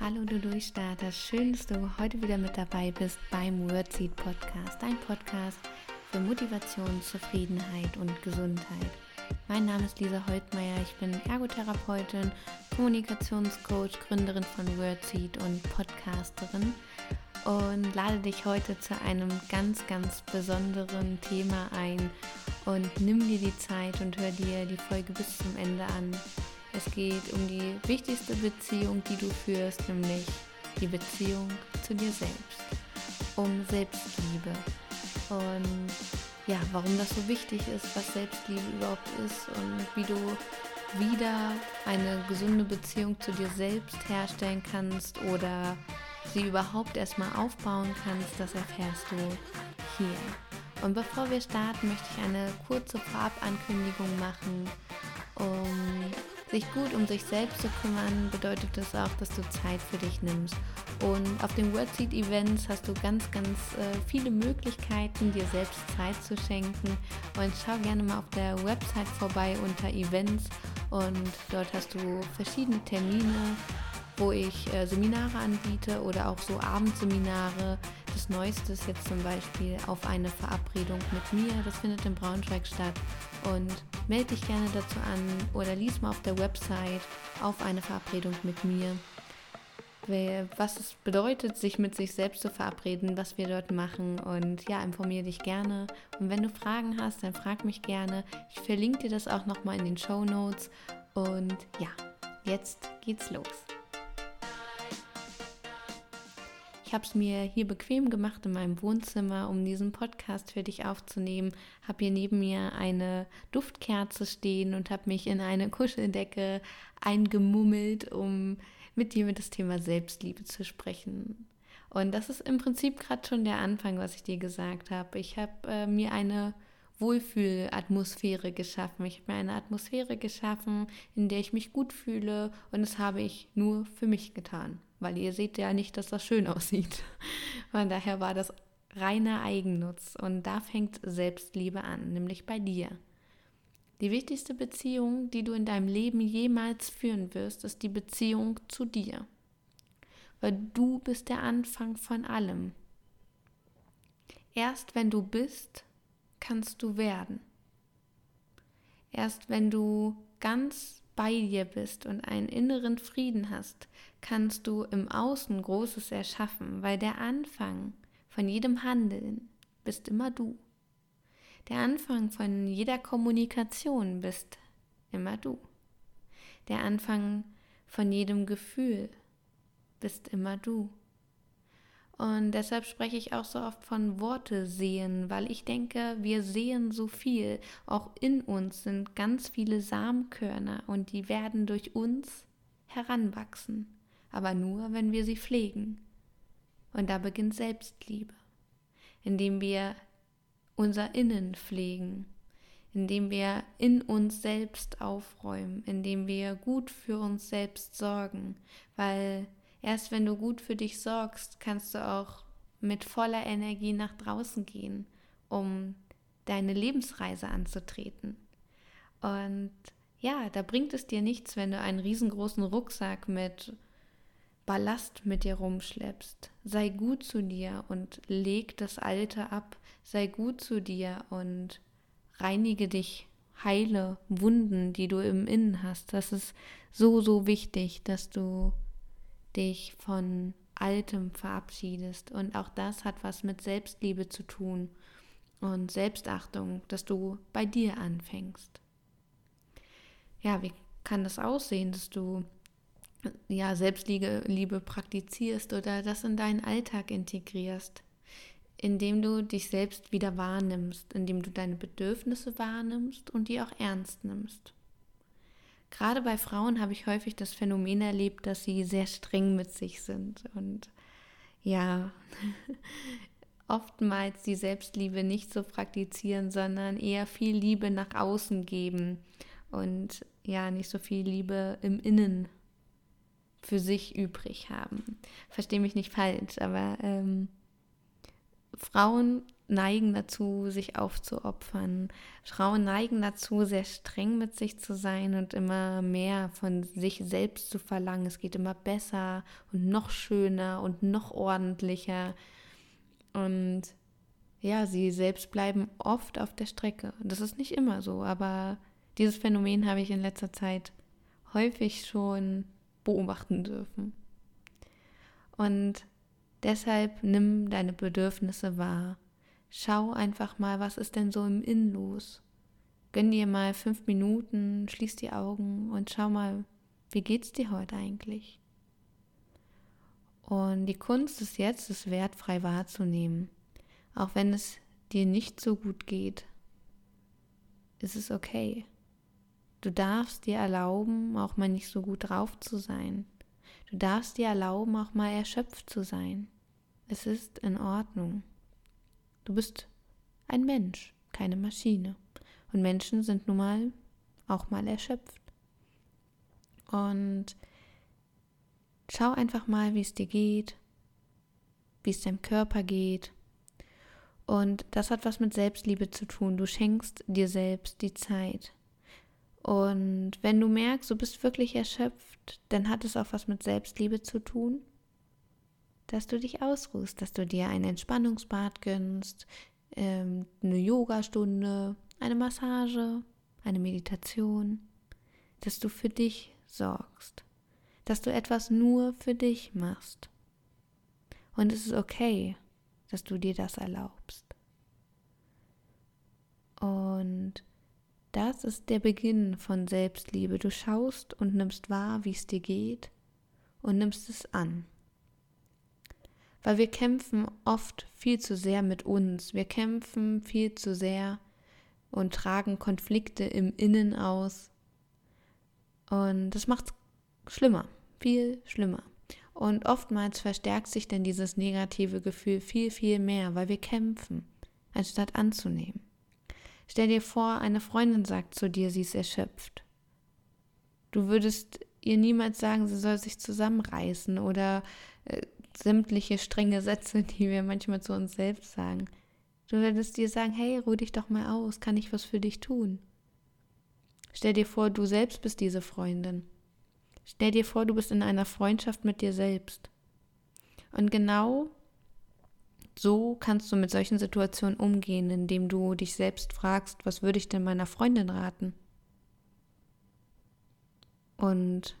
Hallo du Durchstarter, schön, dass du heute wieder mit dabei bist beim Wordseed Podcast, dein Podcast für Motivation, Zufriedenheit und Gesundheit. Mein Name ist Lisa Holtmeier, ich bin Ergotherapeutin, Kommunikationscoach, Gründerin von Wordseed und Podcasterin und lade dich heute zu einem ganz, ganz besonderen Thema ein und nimm dir die Zeit und hör dir die Folge bis zum Ende an. Es geht um die wichtigste Beziehung, die du führst, nämlich die Beziehung zu dir selbst. Um Selbstliebe. Und ja, warum das so wichtig ist, was Selbstliebe überhaupt ist und wie du wieder eine gesunde Beziehung zu dir selbst herstellen kannst oder sie überhaupt erstmal aufbauen kannst, das erfährst du hier. Und bevor wir starten, möchte ich eine kurze Vorabankündigung machen, um sich gut um sich selbst zu kümmern, bedeutet das auch, dass du Zeit für dich nimmst. Und auf den Wordseed Events hast du ganz, ganz äh, viele Möglichkeiten, dir selbst Zeit zu schenken. Und schau gerne mal auf der Website vorbei unter Events. Und dort hast du verschiedene Termine, wo ich äh, Seminare anbiete oder auch so Abendseminare. Das Neueste ist jetzt zum Beispiel auf eine Verabredung mit mir. Das findet in Braunschweig statt. Und melde dich gerne dazu an oder lies mal auf der Website auf eine Verabredung mit mir. Was es bedeutet, sich mit sich selbst zu verabreden, was wir dort machen. Und ja, informiere dich gerne. Und wenn du Fragen hast, dann frag mich gerne. Ich verlinke dir das auch nochmal in den Show Notes. Und ja, jetzt geht's los. Habe es mir hier bequem gemacht in meinem Wohnzimmer, um diesen Podcast für dich aufzunehmen. Habe hier neben mir eine Duftkerze stehen und habe mich in eine Kuscheldecke eingemummelt, um mit dir mit das Thema Selbstliebe zu sprechen. Und das ist im Prinzip gerade schon der Anfang, was ich dir gesagt habe. Ich habe äh, mir eine Wohlfühlatmosphäre geschaffen. Ich habe mir eine Atmosphäre geschaffen, in der ich mich gut fühle und das habe ich nur für mich getan weil ihr seht ja nicht, dass das schön aussieht. Von daher war das reiner Eigennutz und da fängt Selbstliebe an, nämlich bei dir. Die wichtigste Beziehung, die du in deinem Leben jemals führen wirst, ist die Beziehung zu dir. Weil du bist der Anfang von allem. Erst wenn du bist, kannst du werden. Erst wenn du ganz bei dir bist und einen inneren Frieden hast, kannst du im Außen Großes erschaffen, weil der Anfang von jedem Handeln bist immer du. Der Anfang von jeder Kommunikation bist immer du. Der Anfang von jedem Gefühl bist immer du. Und deshalb spreche ich auch so oft von Worte sehen, weil ich denke, wir sehen so viel. Auch in uns sind ganz viele Samenkörner und die werden durch uns heranwachsen. Aber nur, wenn wir sie pflegen. Und da beginnt Selbstliebe, indem wir unser Innen pflegen, indem wir in uns selbst aufräumen, indem wir gut für uns selbst sorgen, weil Erst wenn du gut für dich sorgst, kannst du auch mit voller Energie nach draußen gehen, um deine Lebensreise anzutreten. Und ja, da bringt es dir nichts, wenn du einen riesengroßen Rucksack mit Ballast mit dir rumschleppst. Sei gut zu dir und leg das Alte ab. Sei gut zu dir und reinige dich, heile Wunden, die du im Innen hast. Das ist so, so wichtig, dass du dich von Altem verabschiedest. Und auch das hat was mit Selbstliebe zu tun und Selbstachtung, dass du bei dir anfängst. Ja, wie kann das aussehen, dass du ja Selbstliebe praktizierst oder das in deinen Alltag integrierst, indem du dich selbst wieder wahrnimmst, indem du deine Bedürfnisse wahrnimmst und die auch ernst nimmst. Gerade bei Frauen habe ich häufig das Phänomen erlebt, dass sie sehr streng mit sich sind und ja, oftmals die Selbstliebe nicht so praktizieren, sondern eher viel Liebe nach außen geben und ja, nicht so viel Liebe im Innen für sich übrig haben. Verstehe mich nicht falsch, aber ähm, Frauen neigen dazu, sich aufzuopfern. Frauen neigen dazu, sehr streng mit sich zu sein und immer mehr von sich selbst zu verlangen. Es geht immer besser und noch schöner und noch ordentlicher. Und ja, sie selbst bleiben oft auf der Strecke. Das ist nicht immer so, aber dieses Phänomen habe ich in letzter Zeit häufig schon beobachten dürfen. Und deshalb nimm deine Bedürfnisse wahr. Schau einfach mal, was ist denn so im Innen los. Gönn dir mal fünf Minuten, schließ die Augen und schau mal, wie geht's dir heute eigentlich? Und die Kunst ist jetzt, es wertfrei wahrzunehmen. Auch wenn es dir nicht so gut geht, ist es okay. Du darfst dir erlauben, auch mal nicht so gut drauf zu sein. Du darfst dir erlauben, auch mal erschöpft zu sein. Es ist in Ordnung. Du bist ein Mensch, keine Maschine. Und Menschen sind nun mal auch mal erschöpft. Und schau einfach mal, wie es dir geht, wie es deinem Körper geht. Und das hat was mit Selbstliebe zu tun. Du schenkst dir selbst die Zeit. Und wenn du merkst, du bist wirklich erschöpft, dann hat es auch was mit Selbstliebe zu tun, dass du dich ausruhst, dass du dir ein Entspannungsbad gönnst, ähm, eine Yogastunde, eine Massage, eine Meditation, dass du für dich sorgst, dass du etwas nur für dich machst. Und es ist okay, dass du dir das erlaubst. Und das ist der Beginn von Selbstliebe. Du schaust und nimmst wahr, wie es dir geht und nimmst es an. Weil wir kämpfen oft viel zu sehr mit uns. Wir kämpfen viel zu sehr und tragen Konflikte im Innen aus. Und das macht es schlimmer, viel schlimmer. Und oftmals verstärkt sich denn dieses negative Gefühl viel, viel mehr, weil wir kämpfen, anstatt anzunehmen. Stell dir vor, eine Freundin sagt zu dir, sie ist erschöpft. Du würdest ihr niemals sagen, sie soll sich zusammenreißen oder äh, sämtliche strenge Sätze, die wir manchmal zu uns selbst sagen. Du würdest dir sagen, hey, ruh dich doch mal aus, kann ich was für dich tun? Stell dir vor, du selbst bist diese Freundin. Stell dir vor, du bist in einer Freundschaft mit dir selbst. Und genau so kannst du mit solchen Situationen umgehen, indem du dich selbst fragst, was würde ich denn meiner Freundin raten? Und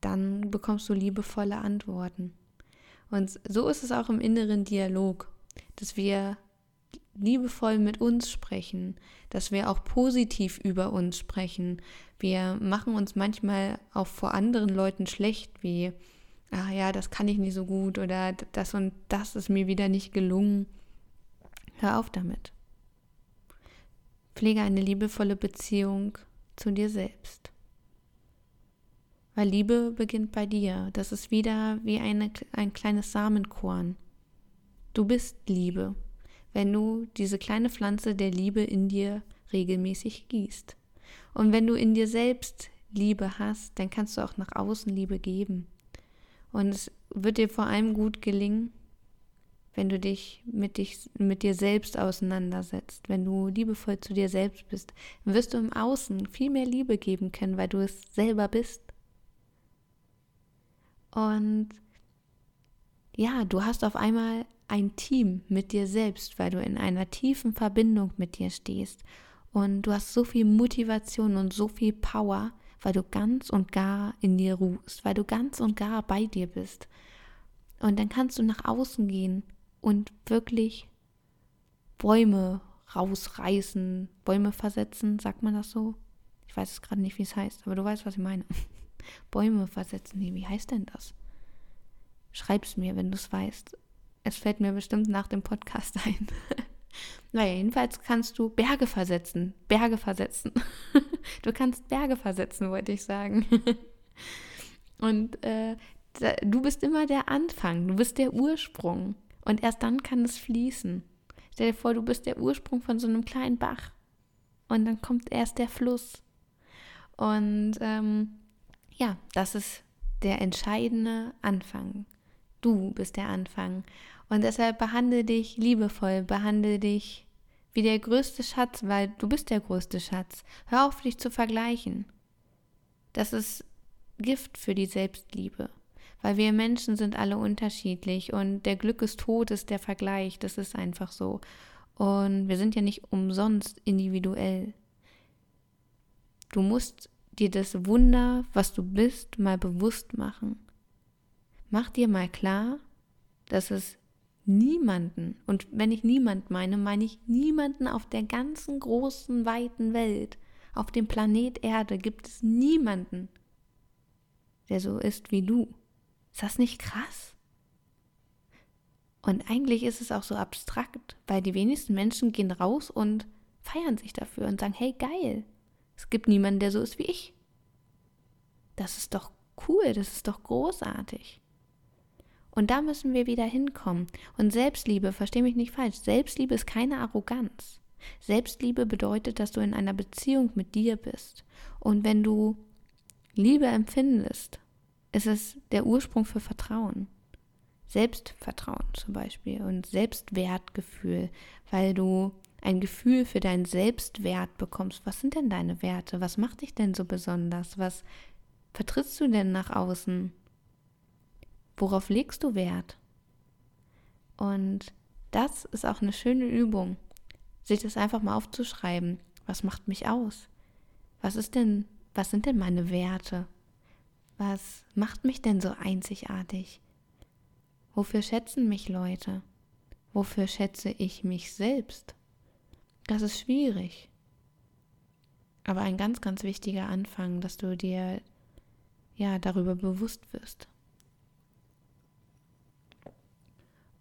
dann bekommst du liebevolle Antworten. Und so ist es auch im inneren Dialog, dass wir liebevoll mit uns sprechen, dass wir auch positiv über uns sprechen. Wir machen uns manchmal auch vor anderen Leuten schlecht, wie ah ja, das kann ich nicht so gut oder das und das ist mir wieder nicht gelungen. Hör auf damit. Pflege eine liebevolle Beziehung zu dir selbst. Weil Liebe beginnt bei dir. Das ist wieder wie eine, ein kleines Samenkorn. Du bist Liebe, wenn du diese kleine Pflanze der Liebe in dir regelmäßig gießt. Und wenn du in dir selbst Liebe hast, dann kannst du auch nach außen Liebe geben. Und es wird dir vor allem gut gelingen, wenn du dich mit, dich mit dir selbst auseinandersetzt, wenn du liebevoll zu dir selbst bist, wirst du im Außen viel mehr Liebe geben können, weil du es selber bist. Und ja, du hast auf einmal ein Team mit dir selbst, weil du in einer tiefen Verbindung mit dir stehst. Und du hast so viel Motivation und so viel Power, weil du ganz und gar in dir ruhst, weil du ganz und gar bei dir bist. Und dann kannst du nach außen gehen und wirklich Bäume rausreißen, Bäume versetzen, sagt man das so? Ich weiß es gerade nicht, wie es heißt, aber du weißt, was ich meine. Bäume versetzen, nee, wie heißt denn das? Schreib's mir, wenn du es weißt. Es fällt mir bestimmt nach dem Podcast ein. Naja, jedenfalls kannst du Berge versetzen. Berge versetzen. du kannst Berge versetzen, wollte ich sagen. Und äh, da, du bist immer der Anfang, du bist der Ursprung. Und erst dann kann es fließen. Stell dir vor, du bist der Ursprung von so einem kleinen Bach. Und dann kommt erst der Fluss. Und ähm, ja, das ist der entscheidende Anfang. Du bist der Anfang. Und deshalb behandle dich liebevoll, behandle dich wie der größte Schatz, weil du bist der größte Schatz. Hör auf, dich zu vergleichen. Das ist Gift für die Selbstliebe, weil wir Menschen sind alle unterschiedlich und der Glück ist tot ist der Vergleich, das ist einfach so. Und wir sind ja nicht umsonst individuell. Du musst dir das Wunder, was du bist, mal bewusst machen. Mach dir mal klar, dass es niemanden, und wenn ich niemand meine, meine ich niemanden auf der ganzen großen, weiten Welt, auf dem Planet Erde gibt es niemanden, der so ist wie du. Ist das nicht krass? Und eigentlich ist es auch so abstrakt, weil die wenigsten Menschen gehen raus und feiern sich dafür und sagen, hey geil, es gibt niemanden, der so ist wie ich. Das ist doch cool, das ist doch großartig. Und da müssen wir wieder hinkommen. Und Selbstliebe, verstehe mich nicht falsch, Selbstliebe ist keine Arroganz. Selbstliebe bedeutet, dass du in einer Beziehung mit dir bist. Und wenn du Liebe empfindest, ist es der Ursprung für Vertrauen. Selbstvertrauen zum Beispiel und Selbstwertgefühl, weil du ein Gefühl für deinen Selbstwert bekommst. Was sind denn deine Werte? Was macht dich denn so besonders? Was vertrittst du denn nach außen? Worauf legst du Wert? Und das ist auch eine schöne Übung, sich das einfach mal aufzuschreiben. Was macht mich aus? Was ist denn, was sind denn meine Werte? Was macht mich denn so einzigartig? Wofür schätzen mich Leute? Wofür schätze ich mich selbst? Das ist schwierig. Aber ein ganz, ganz wichtiger Anfang, dass du dir ja darüber bewusst wirst.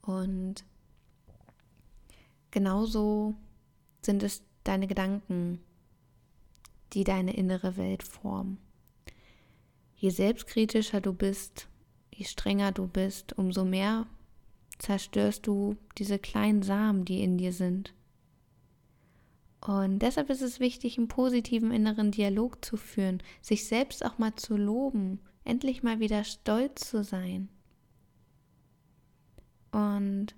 Und genauso sind es deine Gedanken, die deine innere Welt formen. Je selbstkritischer du bist, je strenger du bist, umso mehr zerstörst du diese kleinen Samen, die in dir sind. Und deshalb ist es wichtig, einen positiven inneren Dialog zu führen, sich selbst auch mal zu loben, endlich mal wieder stolz zu sein. Und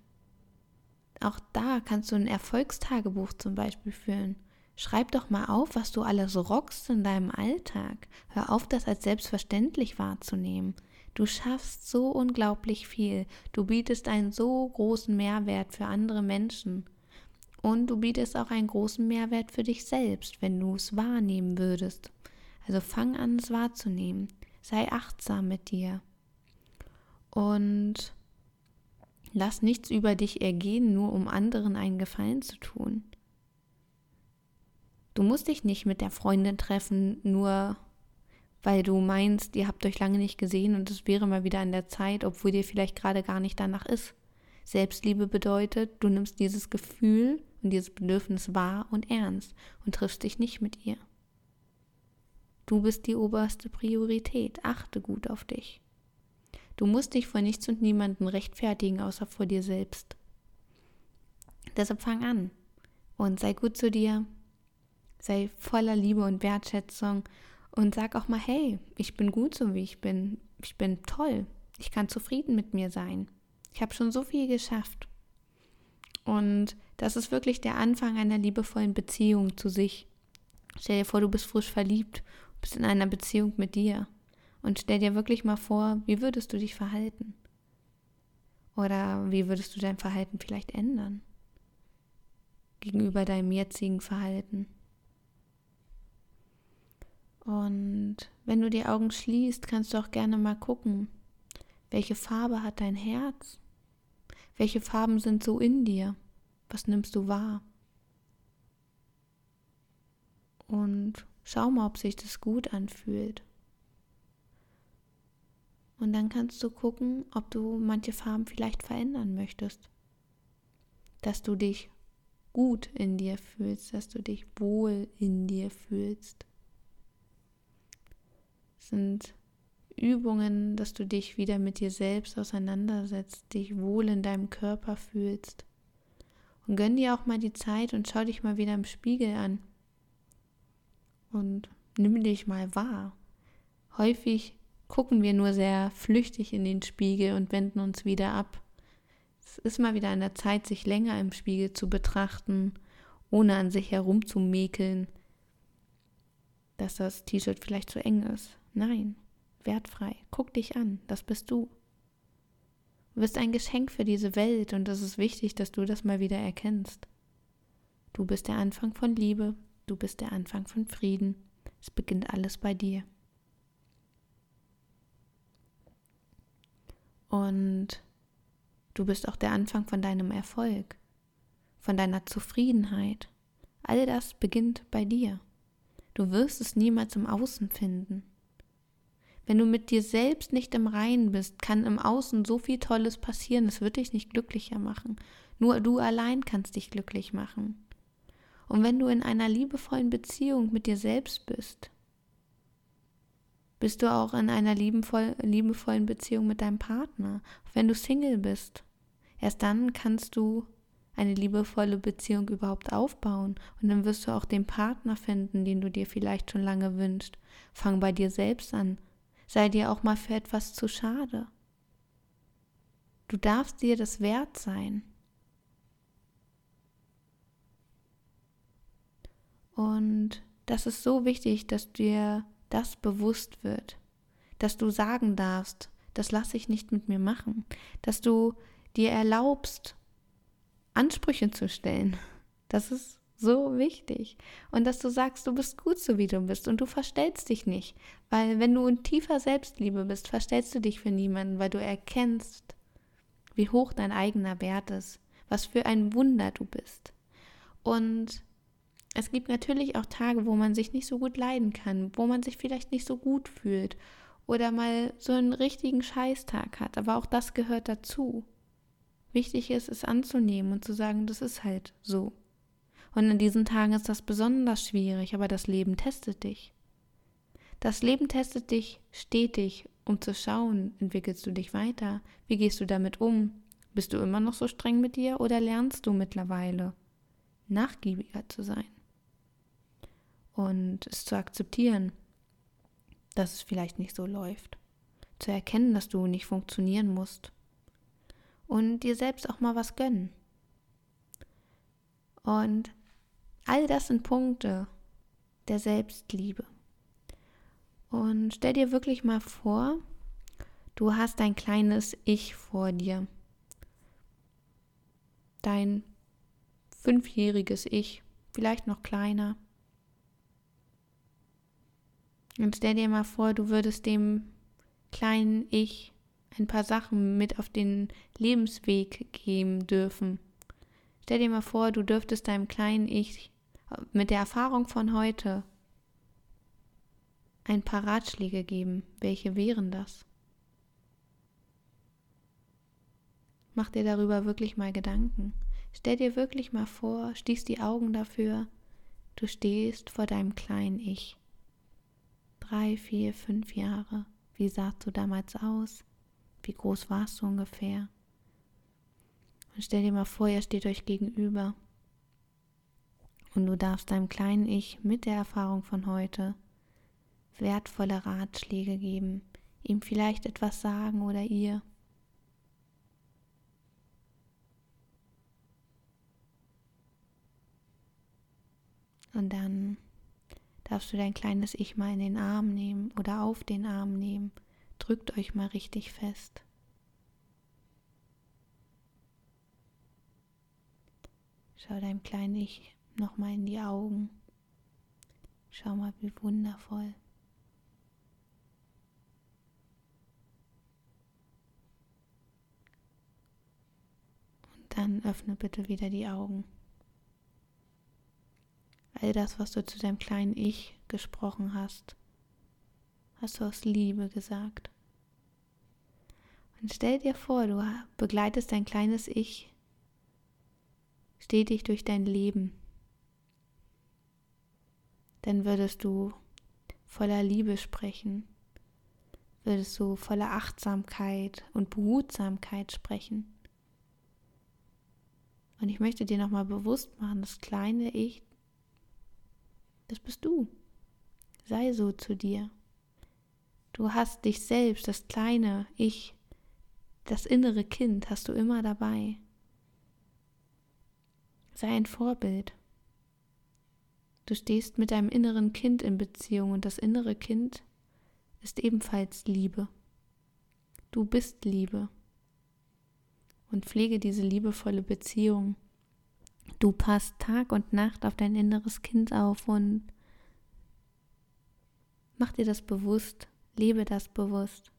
auch da kannst du ein Erfolgstagebuch zum Beispiel führen. Schreib doch mal auf, was du alles rockst in deinem Alltag. Hör auf, das als selbstverständlich wahrzunehmen. Du schaffst so unglaublich viel. Du bietest einen so großen Mehrwert für andere Menschen. Und du bietest auch einen großen Mehrwert für dich selbst, wenn du es wahrnehmen würdest. Also fang an, es wahrzunehmen. Sei achtsam mit dir. Und lass nichts über dich ergehen, nur um anderen einen Gefallen zu tun. Du musst dich nicht mit der Freundin treffen, nur weil du meinst, ihr habt euch lange nicht gesehen und es wäre mal wieder an der Zeit, obwohl dir vielleicht gerade gar nicht danach ist. Selbstliebe bedeutet, du nimmst dieses Gefühl und dieses Bedürfnis wahr und ernst und triffst dich nicht mit ihr. Du bist die oberste Priorität, achte gut auf dich. Du musst dich vor nichts und niemanden rechtfertigen, außer vor dir selbst. Deshalb fang an und sei gut zu dir, sei voller Liebe und Wertschätzung und sag auch mal, hey, ich bin gut so wie ich bin, ich bin toll, ich kann zufrieden mit mir sein. Ich habe schon so viel geschafft. Und das ist wirklich der Anfang einer liebevollen Beziehung zu sich. Stell dir vor, du bist frisch verliebt, bist in einer Beziehung mit dir. Und stell dir wirklich mal vor, wie würdest du dich verhalten? Oder wie würdest du dein Verhalten vielleicht ändern? Gegenüber deinem jetzigen Verhalten. Und wenn du die Augen schließt, kannst du auch gerne mal gucken, welche Farbe hat dein Herz? Welche Farben sind so in dir? Was nimmst du wahr? Und schau mal, ob sich das gut anfühlt. Und dann kannst du gucken, ob du manche Farben vielleicht verändern möchtest. Dass du dich gut in dir fühlst, dass du dich wohl in dir fühlst sind Übungen, dass du dich wieder mit dir selbst auseinandersetzt, dich wohl in deinem Körper fühlst. Und gönn dir auch mal die Zeit und schau dich mal wieder im Spiegel an. Und nimm dich mal wahr. Häufig gucken wir nur sehr flüchtig in den Spiegel und wenden uns wieder ab. Es ist mal wieder an der Zeit, sich länger im Spiegel zu betrachten, ohne an sich herumzumäkeln, dass das T-Shirt vielleicht zu eng ist. Nein, wertfrei. Guck dich an, das bist du. Du bist ein Geschenk für diese Welt und es ist wichtig, dass du das mal wieder erkennst. Du bist der Anfang von Liebe, du bist der Anfang von Frieden. Es beginnt alles bei dir. Und du bist auch der Anfang von deinem Erfolg, von deiner Zufriedenheit. All das beginnt bei dir. Du wirst es niemals im Außen finden. Wenn du mit dir selbst nicht im Reinen bist, kann im Außen so viel Tolles passieren, es wird dich nicht glücklicher machen. Nur du allein kannst dich glücklich machen. Und wenn du in einer liebevollen Beziehung mit dir selbst bist, bist du auch in einer liebevoll, liebevollen Beziehung mit deinem Partner. Wenn du Single bist, erst dann kannst du eine liebevolle Beziehung überhaupt aufbauen und dann wirst du auch den Partner finden, den du dir vielleicht schon lange wünschst. Fang bei dir selbst an. Sei dir auch mal für etwas zu schade. Du darfst dir das wert sein. Und das ist so wichtig, dass dir das bewusst wird, dass du sagen darfst, das lasse ich nicht mit mir machen, dass du dir erlaubst, Ansprüche zu stellen. Das ist so wichtig. Und dass du sagst, du bist gut so, wie du bist und du verstellst dich nicht. Weil wenn du in tiefer Selbstliebe bist, verstellst du dich für niemanden, weil du erkennst, wie hoch dein eigener Wert ist, was für ein Wunder du bist. Und es gibt natürlich auch Tage, wo man sich nicht so gut leiden kann, wo man sich vielleicht nicht so gut fühlt oder mal so einen richtigen Scheißtag hat. Aber auch das gehört dazu. Wichtig ist, es anzunehmen und zu sagen, das ist halt so. Und in diesen Tagen ist das besonders schwierig, aber das Leben testet dich. Das Leben testet dich stetig, um zu schauen, entwickelst du dich weiter? Wie gehst du damit um? Bist du immer noch so streng mit dir oder lernst du mittlerweile nachgiebiger zu sein? und es zu akzeptieren, dass es vielleicht nicht so läuft. Zu erkennen, dass du nicht funktionieren musst. Und dir selbst auch mal was gönnen. Und all das sind Punkte der Selbstliebe. Und stell dir wirklich mal vor, du hast ein kleines Ich vor dir. Dein fünfjähriges Ich, vielleicht noch kleiner. Und stell dir mal vor, du würdest dem kleinen Ich ein paar Sachen mit auf den Lebensweg geben dürfen. Stell dir mal vor, du dürftest deinem kleinen Ich mit der Erfahrung von heute ein paar Ratschläge geben. Welche wären das? Mach dir darüber wirklich mal Gedanken. Stell dir wirklich mal vor, schließ die Augen dafür, du stehst vor deinem kleinen Ich drei, vier, fünf Jahre. Wie sahst du damals aus? Wie groß warst du ungefähr? Und stell dir mal vor, ihr steht euch gegenüber. Und du darfst deinem kleinen Ich mit der Erfahrung von heute wertvolle Ratschläge geben, ihm vielleicht etwas sagen oder ihr. Und dann darfst du dein kleines Ich mal in den Arm nehmen oder auf den Arm nehmen. Drückt euch mal richtig fest. Schau deinem kleinen Ich nochmal in die Augen. Schau mal, wie wundervoll. Und dann öffne bitte wieder die Augen all das, was du zu deinem kleinen Ich gesprochen hast, hast du aus Liebe gesagt. Und stell dir vor, du begleitest dein kleines Ich stetig durch dein Leben. Dann würdest du voller Liebe sprechen, würdest du voller Achtsamkeit und Behutsamkeit sprechen. Und ich möchte dir nochmal bewusst machen, das kleine Ich das bist du. Sei so zu dir. Du hast dich selbst, das kleine Ich, das innere Kind hast du immer dabei. Sei ein Vorbild. Du stehst mit deinem inneren Kind in Beziehung und das innere Kind ist ebenfalls Liebe. Du bist Liebe. Und pflege diese liebevolle Beziehung. Du passt Tag und Nacht auf dein inneres Kind auf und mach dir das bewusst, lebe das bewusst.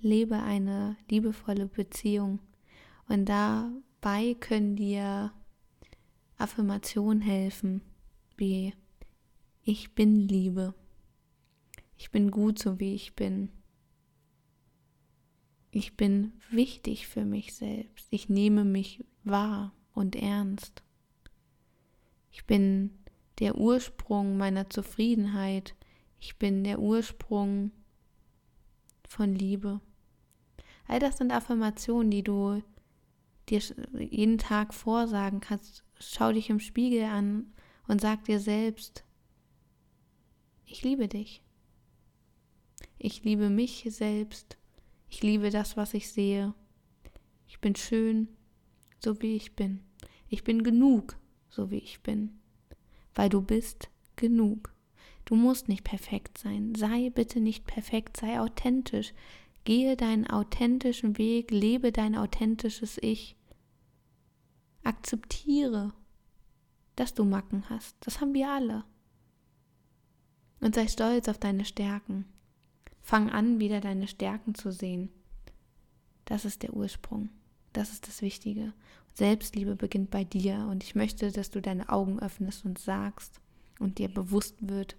Lebe eine liebevolle Beziehung. Und dabei können dir Affirmationen helfen, wie ich bin Liebe. Ich bin gut so wie ich bin. Ich bin wichtig für mich selbst. Ich nehme mich wahr und ernst. Ich bin der Ursprung meiner Zufriedenheit. Ich bin der Ursprung von Liebe. All das sind Affirmationen, die du dir jeden Tag vorsagen kannst. Schau dich im Spiegel an und sag dir selbst, ich liebe dich. Ich liebe mich selbst. Ich liebe das, was ich sehe. Ich bin schön, so wie ich bin. Ich bin genug, so wie ich bin. Weil du bist genug. Du musst nicht perfekt sein. Sei bitte nicht perfekt, sei authentisch. Gehe deinen authentischen Weg, lebe dein authentisches Ich. Akzeptiere, dass du Macken hast. Das haben wir alle. Und sei stolz auf deine Stärken. Fang an, wieder deine Stärken zu sehen. Das ist der Ursprung. Das ist das Wichtige. Selbstliebe beginnt bei dir und ich möchte, dass du deine Augen öffnest und sagst und dir bewusst wird,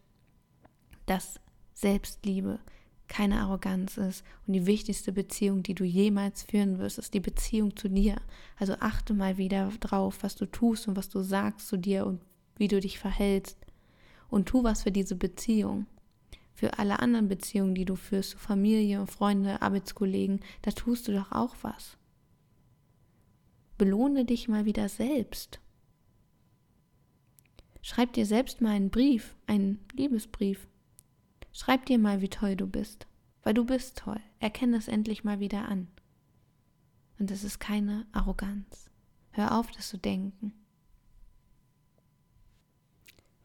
dass Selbstliebe keine Arroganz ist und die wichtigste Beziehung, die du jemals führen wirst, ist die Beziehung zu dir. Also achte mal wieder drauf, was du tust und was du sagst zu dir und wie du dich verhältst und tu was für diese Beziehung für alle anderen Beziehungen, die du führst, zu Familie, Freunde, Arbeitskollegen, da tust du doch auch was. Belohne dich mal wieder selbst. Schreib dir selbst mal einen Brief, einen Liebesbrief. Schreib dir mal, wie toll du bist, weil du bist toll. Erkenne es endlich mal wieder an. Und es ist keine Arroganz. Hör auf, das zu denken.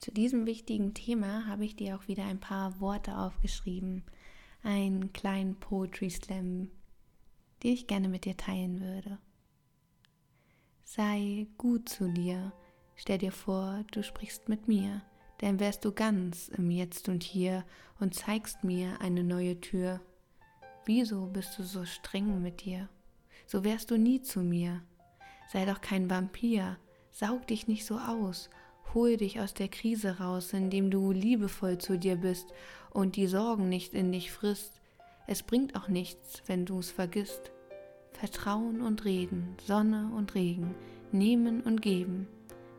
Zu diesem wichtigen Thema habe ich dir auch wieder ein paar Worte aufgeschrieben, einen kleinen Poetry Slam, den ich gerne mit dir teilen würde. Sei gut zu dir, stell dir vor, du sprichst mit mir, denn wärst du ganz im Jetzt und Hier und zeigst mir eine neue Tür. Wieso bist du so streng mit dir? So wärst du nie zu mir. Sei doch kein Vampir, saug dich nicht so aus Hol dich aus der Krise raus, indem du liebevoll zu dir bist und die Sorgen nicht in dich frisst. Es bringt auch nichts, wenn du es vergisst. Vertrauen und Reden, Sonne und Regen, nehmen und geben.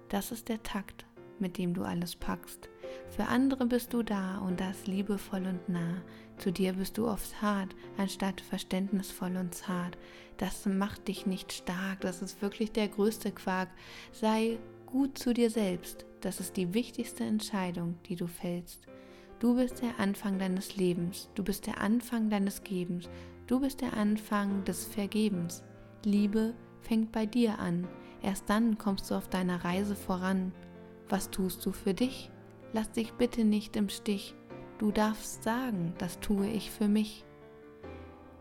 Das ist der Takt, mit dem du alles packst. Für andere bist du da und das liebevoll und nah. Zu dir bist du oft hart, anstatt verständnisvoll und zart. Das macht dich nicht stark, das ist wirklich der größte Quark. Sei gut zu dir selbst. Das ist die wichtigste Entscheidung, die du fällst. Du bist der Anfang deines Lebens. Du bist der Anfang deines Gebens. Du bist der Anfang des Vergebens. Liebe fängt bei dir an. Erst dann kommst du auf deiner Reise voran. Was tust du für dich? Lass dich bitte nicht im Stich. Du darfst sagen, das tue ich für mich.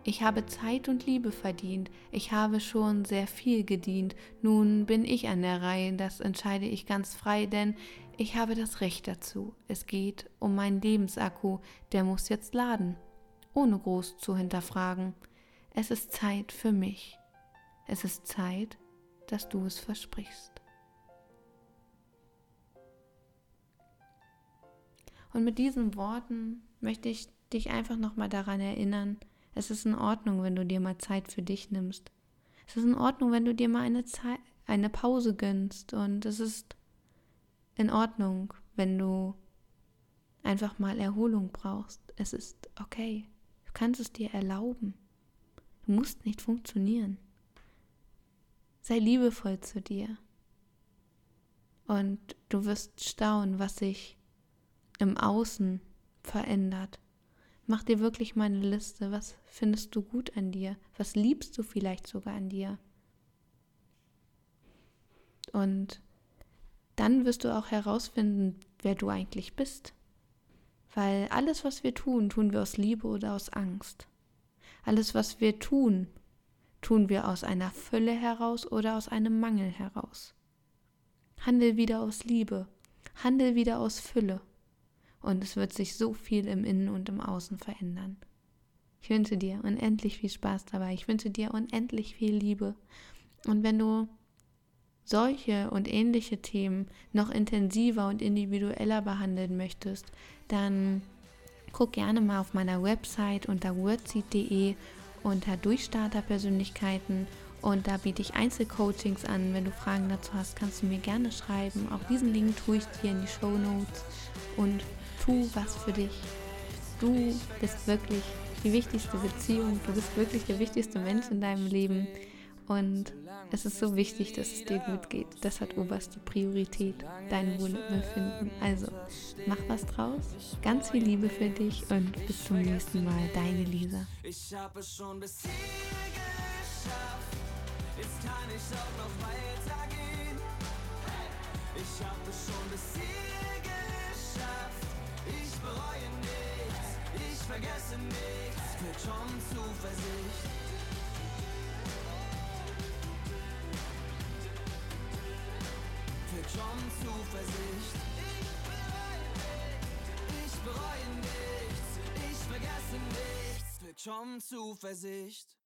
Ich habe Zeit und Liebe verdient, ich habe schon sehr viel gedient, nun bin ich an der Reihe, das entscheide ich ganz frei, denn ich habe das Recht dazu. Es geht um meinen Lebensakku, der muss jetzt laden, ohne groß zu hinterfragen. Es ist Zeit für mich. Es ist Zeit, dass du es versprichst. Und mit diesen Worten möchte ich dich einfach nochmal daran erinnern, es ist in Ordnung, wenn du dir mal Zeit für dich nimmst. Es ist in Ordnung, wenn du dir mal eine, Zeit, eine Pause gönnst. Und es ist in Ordnung, wenn du einfach mal Erholung brauchst. Es ist okay. Du kannst es dir erlauben. Du musst nicht funktionieren. Sei liebevoll zu dir. Und du wirst staunen, was sich im Außen verändert Mach dir wirklich mal eine Liste. Was findest du gut an dir? Was liebst du vielleicht sogar an dir? Und dann wirst du auch herausfinden, wer du eigentlich bist. Weil alles, was wir tun, tun wir aus Liebe oder aus Angst. Alles, was wir tun, tun wir aus einer Fülle heraus oder aus einem Mangel heraus. Handel wieder aus Liebe, handel wieder aus Fülle. Und es wird sich so viel im Innen und im Außen verändern. Ich wünsche dir unendlich viel Spaß dabei. Ich wünsche dir unendlich viel Liebe. Und wenn du solche und ähnliche Themen noch intensiver und individueller behandeln möchtest, dann guck gerne mal auf meiner Website unter wordseed.de unter Durchstarterpersönlichkeiten und da biete ich Einzelcoachings an. Wenn du Fragen dazu hast, kannst du mir gerne schreiben. Auch diesen Link tue ich dir in die Show Notes und tu was für dich. Du bist wirklich die wichtigste Beziehung, du bist wirklich der wichtigste Mensch in deinem Leben und es ist so wichtig, dass es dir gut geht. Das hat oberste Priorität, dein Wohlbefinden. Also, mach was draus. Ganz viel Liebe für dich und bis zum nächsten Mal. Deine Lisa. Ich habe schon bis hier geschafft. Jetzt kann ich auch noch weitergehen. Ich habe schon bis hier vergesse nichts. Mit schon Zuversicht. schon Zuversicht. Ich bereue nichts, ich vergesse nichts, wird schon Zuversicht.